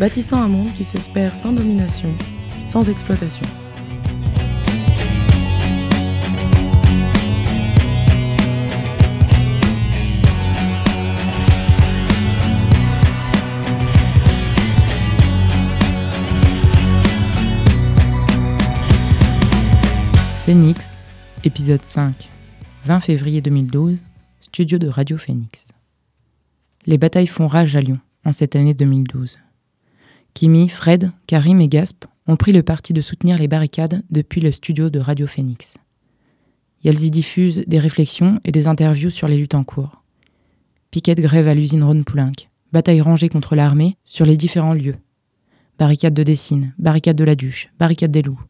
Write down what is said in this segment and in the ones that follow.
bâtissant un monde qui s'espère sans domination, sans exploitation. Phoenix, épisode 5, 20 février 2012, studio de Radio Phoenix. Les batailles font rage à Lyon en cette année 2012. Kimi, Fred, Karim et Gasp ont pris le parti de soutenir les barricades depuis le studio de Radio Phoenix. Elles y diffusent des réflexions et des interviews sur les luttes en cours. Piquet grève à l'usine Rhône-Poulenc, bataille rangée contre l'armée sur les différents lieux. Barricade de Dessine, barricade de la Duche, barricade des Loups.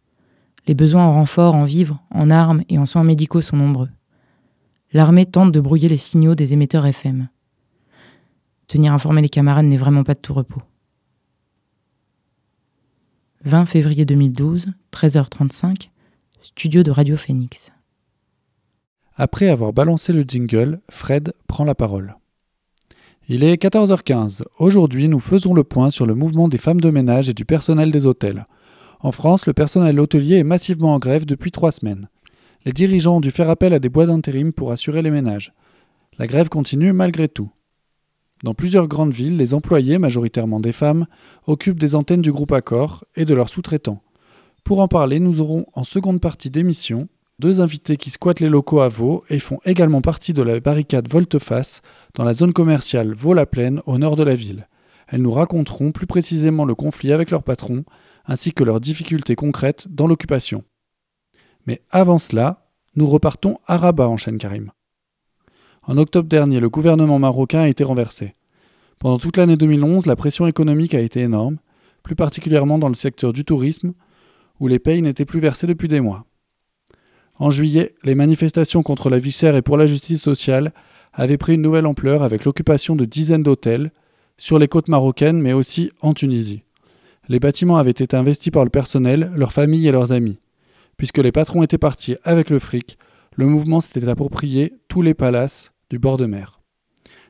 Les besoins en renfort, en vivres, en armes et en soins médicaux sont nombreux. L'armée tente de brouiller les signaux des émetteurs FM. Tenir informé les camarades n'est vraiment pas de tout repos. 20 février 2012, 13h35, studio de Radio Phoenix. Après avoir balancé le jingle, Fred prend la parole. Il est 14h15. Aujourd'hui, nous faisons le point sur le mouvement des femmes de ménage et du personnel des hôtels. En France, le personnel hôtelier est massivement en grève depuis trois semaines. Les dirigeants ont dû faire appel à des bois d'intérim pour assurer les ménages. La grève continue malgré tout. Dans plusieurs grandes villes, les employés, majoritairement des femmes, occupent des antennes du groupe Accor et de leurs sous-traitants. Pour en parler, nous aurons en seconde partie d'émission deux invités qui squattent les locaux à Vaux et font également partie de la barricade Volte-Face dans la zone commerciale Vaux-la-Plaine au nord de la ville. Elles nous raconteront plus précisément le conflit avec leur patron ainsi que leurs difficultés concrètes dans l'occupation. Mais avant cela, nous repartons à Rabat, enchaîne Karim. En octobre dernier, le gouvernement marocain a été renversé. Pendant toute l'année 2011, la pression économique a été énorme, plus particulièrement dans le secteur du tourisme, où les payes n'étaient plus versées depuis des mois. En juillet, les manifestations contre la vie et pour la justice sociale avaient pris une nouvelle ampleur avec l'occupation de dizaines d'hôtels, sur les côtes marocaines mais aussi en Tunisie. Les bâtiments avaient été investis par le personnel, leurs familles et leurs amis. Puisque les patrons étaient partis avec le fric, le mouvement s'était approprié tous les palaces du bord de mer.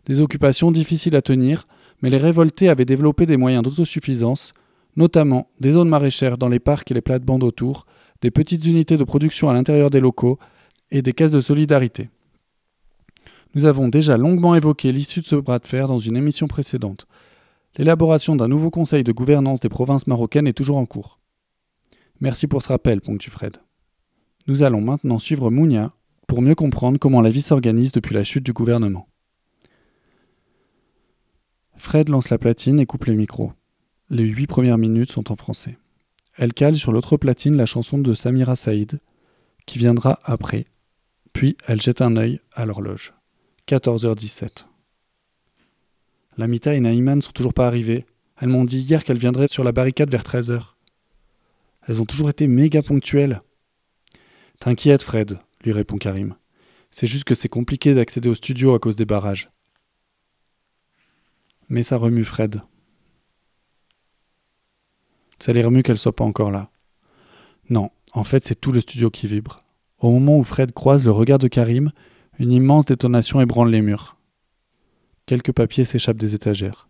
Des occupations difficiles à tenir, mais les révoltés avaient développé des moyens d'autosuffisance, notamment des zones maraîchères dans les parcs et les plates-bandes autour, des petites unités de production à l'intérieur des locaux et des caisses de solidarité. Nous avons déjà longuement évoqué l'issue de ce bras de fer dans une émission précédente. L'élaboration d'un nouveau conseil de gouvernance des provinces marocaines est toujours en cours. Merci pour ce rappel, ponctue Fred. Nous allons maintenant suivre Mounia pour mieux comprendre comment la vie s'organise depuis la chute du gouvernement. Fred lance la platine et coupe les micros. Les huit premières minutes sont en français. Elle cale sur l'autre platine la chanson de Samira Saïd, qui viendra après. Puis elle jette un œil à l'horloge. 14h17. Lamita et Naïman sont toujours pas arrivées. Elles m'ont dit hier qu'elles viendraient sur la barricade vers 13h. Elles ont toujours été méga ponctuelles. T'inquiète, Fred, lui répond Karim. C'est juste que c'est compliqué d'accéder au studio à cause des barrages. Mais ça remue Fred. Ça les remue qu'elles soient pas encore là. Non, en fait, c'est tout le studio qui vibre. Au moment où Fred croise le regard de Karim, une immense détonation ébranle les murs. Quelques papiers s'échappent des étagères.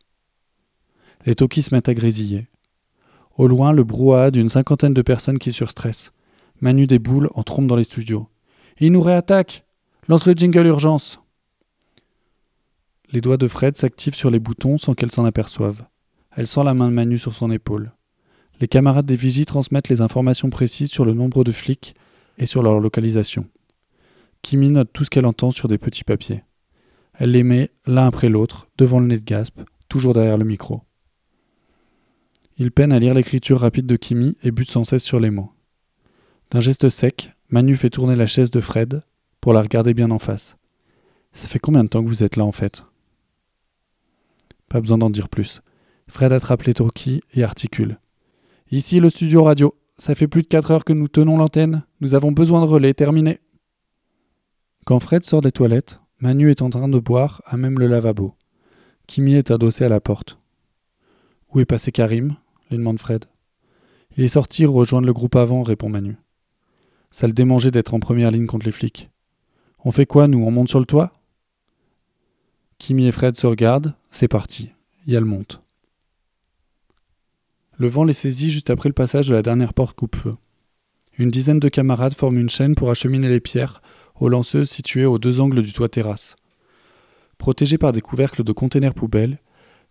Les tokis se mettent à grésiller. Au loin, le brouhaha d'une cinquantaine de personnes qui surstressent. Manu des boules en trompe dans les studios. Il nous réattaque Lance le jingle urgence Les doigts de Fred s'activent sur les boutons sans qu'elle s'en aperçoive. Elle sent la main de Manu sur son épaule. Les camarades des vigies transmettent les informations précises sur le nombre de flics et sur leur localisation. Kimi note tout ce qu'elle entend sur des petits papiers. Elle les met l'un après l'autre, devant le nez de Gasp, toujours derrière le micro. Il peine à lire l'écriture rapide de Kimi et bute sans cesse sur les mots. D'un geste sec, Manu fait tourner la chaise de Fred pour la regarder bien en face. Ça fait combien de temps que vous êtes là en fait? Pas besoin d'en dire plus. Fred attrape les turquis et articule. Ici le studio radio. Ça fait plus de 4 heures que nous tenons l'antenne. Nous avons besoin de relais. Terminé. Quand Fred sort des toilettes, Manu est en train de boire à même le lavabo. Kimi est adossé à la porte. Où est passé Karim? lui demande Fred. Il est sorti rejoindre le groupe avant, répond Manu. Ça le démangeait d'être en première ligne contre les flics. On fait quoi, nous? On monte sur le toit? Kimi et Fred se regardent, c'est parti. Yal monte. Le vent les saisit juste après le passage de la dernière porte coupe-feu. Une dizaine de camarades forment une chaîne pour acheminer les pierres aux lanceuses situées aux deux angles du toit terrasse. Protégées par des couvercles de containers poubelles,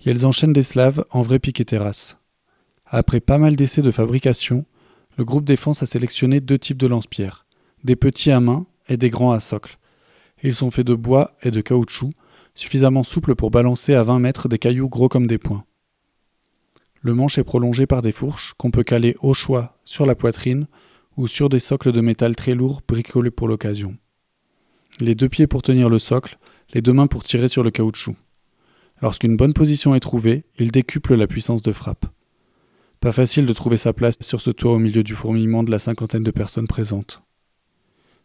elles enchaînent des slaves en vrai piquet terrasse. Après pas mal d'essais de fabrication, le groupe défense a sélectionné deux types de lance-pierres, des petits à main et des grands à socle. Ils sont faits de bois et de caoutchouc, suffisamment souples pour balancer à 20 mètres des cailloux gros comme des poings. Le manche est prolongé par des fourches qu'on peut caler au choix sur la poitrine ou sur des socles de métal très lourds bricolés pour l'occasion. Les deux pieds pour tenir le socle, les deux mains pour tirer sur le caoutchouc. Lorsqu'une bonne position est trouvée, il décuple la puissance de frappe. Pas facile de trouver sa place sur ce toit au milieu du fourmillement de la cinquantaine de personnes présentes.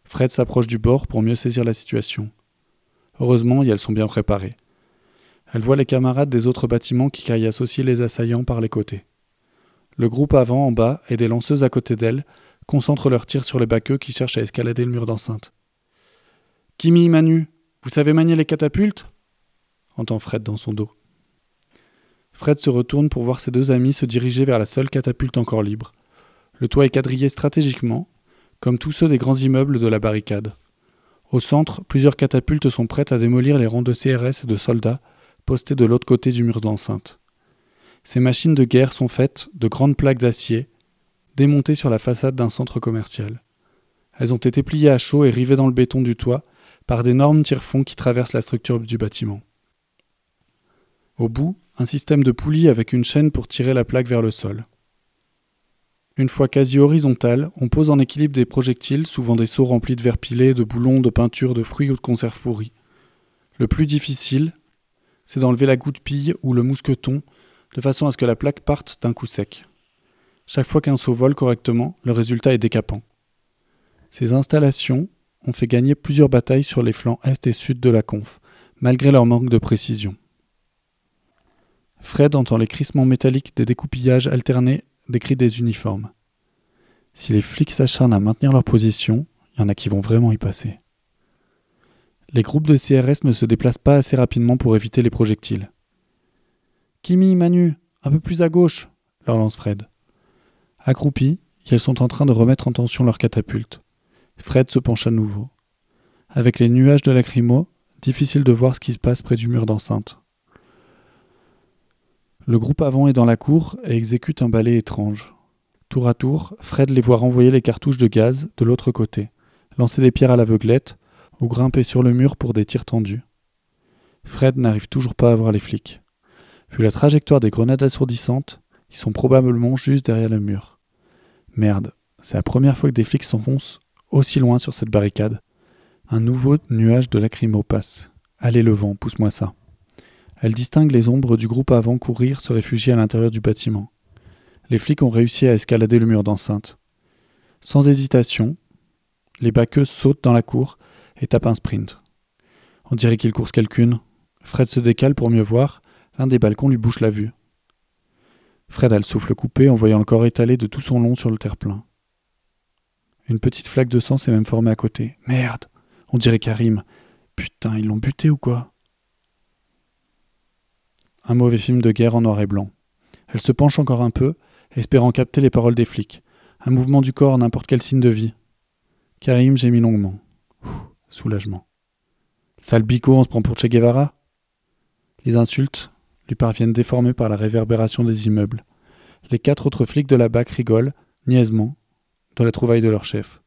Fred s'approche du bord pour mieux saisir la situation. Heureusement, elles sont bien préparées. Elle voit les camarades des autres bâtiments qui caillassent aussi les assaillants par les côtés. Le groupe avant en bas et des lanceuses à côté d'elle concentrent leurs tirs sur les baqueux qui cherchent à escalader le mur d'enceinte. Kimi, Manu, vous savez manier les catapultes? entend Fred dans son dos. Fred se retourne pour voir ses deux amis se diriger vers la seule catapulte encore libre. Le toit est quadrillé stratégiquement, comme tous ceux des grands immeubles de la barricade. Au centre, plusieurs catapultes sont prêtes à démolir les rangs de CRS et de soldats postés de l'autre côté du mur d'enceinte. Ces machines de guerre sont faites de grandes plaques d'acier, démontées sur la façade d'un centre commercial. Elles ont été pliées à chaud et rivées dans le béton du toit par d'énormes tire-fonds qui traversent la structure du bâtiment. Au bout, un système de poulies avec une chaîne pour tirer la plaque vers le sol. Une fois quasi horizontale, on pose en équilibre des projectiles, souvent des seaux remplis de verre pilé, de boulons, de peinture, de fruits ou de conserves pourries. Le plus difficile, c'est d'enlever la goutte pille ou le mousqueton, de façon à ce que la plaque parte d'un coup sec. Chaque fois qu'un seau vole correctement, le résultat est décapant. Ces installations ont fait gagner plusieurs batailles sur les flancs est et sud de la conf, malgré leur manque de précision. Fred entend les crissements métalliques des découpillages alternés des cris des uniformes. Si les flics s'acharnent à maintenir leur position, il y en a qui vont vraiment y passer. Les groupes de CRS ne se déplacent pas assez rapidement pour éviter les projectiles. Kimi, Manu, un peu plus à gauche, leur lance Fred. Accroupis, elles sont en train de remettre en tension leurs catapultes. Fred se penche à nouveau. Avec les nuages de lacrymo, difficile de voir ce qui se passe près du mur d'enceinte. Le groupe avant est dans la cour et exécute un balai étrange. Tour à tour, Fred les voit renvoyer les cartouches de gaz de l'autre côté, lancer des pierres à l'aveuglette ou grimper sur le mur pour des tirs tendus. Fred n'arrive toujours pas à voir les flics. Vu la trajectoire des grenades assourdissantes, ils sont probablement juste derrière le mur. Merde, c'est la première fois que des flics s'enfoncent aussi loin sur cette barricade. Un nouveau nuage de lacrymo passe. Allez le vent, pousse-moi ça. Elle distingue les ombres du groupe avant courir se réfugier à l'intérieur du bâtiment. Les flics ont réussi à escalader le mur d'enceinte. Sans hésitation, les baqueuses sautent dans la cour et tapent un sprint. On dirait qu'ils courent quelqu'une. Fred se décale pour mieux voir. L'un des balcons lui bouche la vue. Fred a le souffle coupé en voyant le corps étalé de tout son long sur le terre-plein. Une petite flaque de sang s'est même formée à côté. Merde On dirait Karim. Putain, ils l'ont buté ou quoi? Un mauvais film de guerre en noir et blanc. Elle se penche encore un peu, espérant capter les paroles des flics. Un mouvement du corps, n'importe quel signe de vie. Karim gémit longuement. soulagement. Sale bico, on se prend pour Che Guevara? Les insultes lui parviennent déformées par la réverbération des immeubles. Les quatre autres flics de la BAC rigolent, niaisement, dans la trouvaille de leur chef.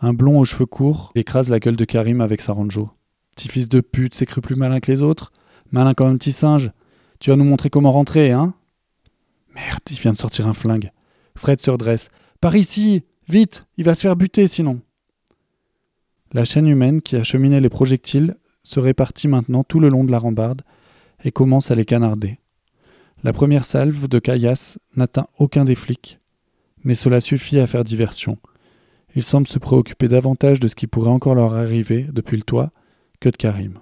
Un blond aux cheveux courts écrase la gueule de Karim avec sa ranjo. Petit fils de pute, s'est cru plus malin que les autres? Malin comme un petit singe. Tu vas nous montrer comment rentrer, hein? Merde, il vient de sortir un flingue. Fred se redresse. Par ici Vite Il va se faire buter sinon La chaîne humaine qui a cheminé les projectiles se répartit maintenant tout le long de la rambarde et commence à les canarder. La première salve de caillasse n'atteint aucun des flics, mais cela suffit à faire diversion. Ils semblent se préoccuper davantage de ce qui pourrait encore leur arriver depuis le toit que de Karim.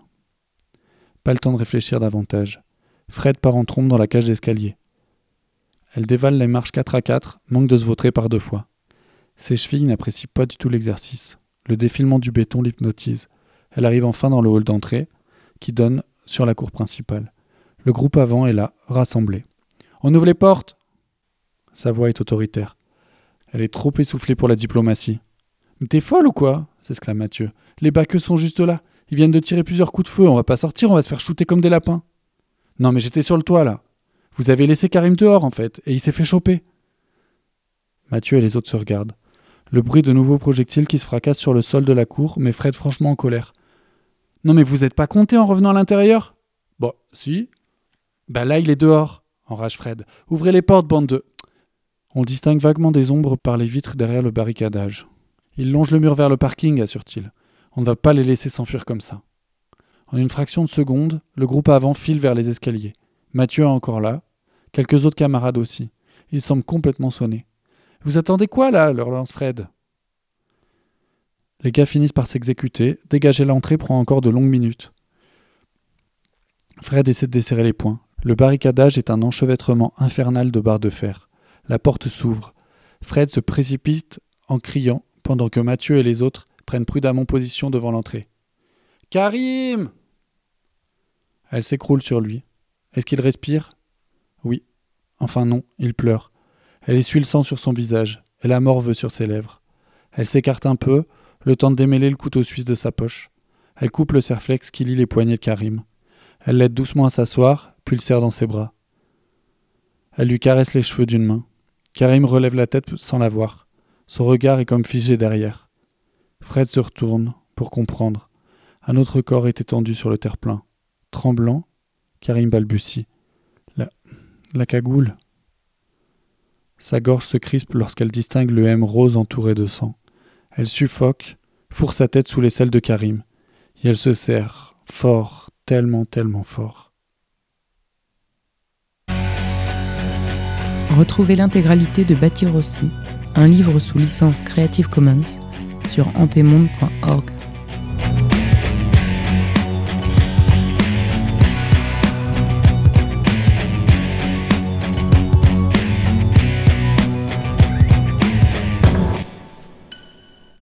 Pas le temps de réfléchir davantage. Fred part en trombe dans la cage d'escalier. Elle dévale les marches 4 à 4, manque de se vautrer par deux fois. Ses chevilles n'apprécient pas du tout l'exercice. Le défilement du béton l'hypnotise. Elle arrive enfin dans le hall d'entrée, qui donne sur la cour principale. Le groupe avant est là, rassemblé. On ouvre les portes Sa voix est autoritaire. Elle est trop essoufflée pour la diplomatie. T'es folle ou quoi? s'exclame Mathieu. Les baqueux sont juste là. Ils viennent de tirer plusieurs coups de feu. On va pas sortir, on va se faire shooter comme des lapins. Non, mais j'étais sur le toit là. Vous avez laissé Karim dehors en fait, et il s'est fait choper. Mathieu et les autres se regardent. Le bruit de nouveaux projectiles qui se fracassent sur le sol de la cour met Fred franchement en colère. Non mais vous n'êtes pas compté en revenant à l'intérieur? Bon, si. Bah là il est dehors, enrage Fred. Ouvrez les portes, bande de. On distingue vaguement des ombres par les vitres derrière le barricadage. Ils longent le mur vers le parking, assure-t-il. On ne va pas les laisser s'enfuir comme ça. En une fraction de seconde, le groupe avant file vers les escaliers. Mathieu est encore là, quelques autres camarades aussi. Ils semblent complètement sonnés. Vous attendez quoi là? leur lance Fred. Les gars finissent par s'exécuter, dégager l'entrée prend encore de longues minutes. Fred essaie de desserrer les poings. Le barricadage est un enchevêtrement infernal de barres de fer. La porte s'ouvre. Fred se précipite en criant pendant que Mathieu et les autres prennent prudemment position devant l'entrée. Karim Elle s'écroule sur lui. Est-ce qu'il respire Oui. Enfin non, il pleure. Elle essuie le sang sur son visage, et la morve sur ses lèvres. Elle s'écarte un peu, le temps de démêler le couteau suisse de sa poche. Elle coupe le serflex qui lie les poignets de Karim. Elle l'aide doucement à s'asseoir, puis le serre dans ses bras. Elle lui caresse les cheveux d'une main. Karim relève la tête sans la voir. Son regard est comme figé derrière. Fred se retourne pour comprendre. Un autre corps est étendu sur le terre-plein. Tremblant, Karim balbutie. La, la cagoule. Sa gorge se crispe lorsqu'elle distingue le M rose entouré de sang. Elle suffoque, fourre sa tête sous les selles de Karim, et elle se serre, fort, tellement, tellement fort. Retrouvez l'intégralité de Bâtir aussi, un livre sous licence Creative Commons, sur antemonde.org.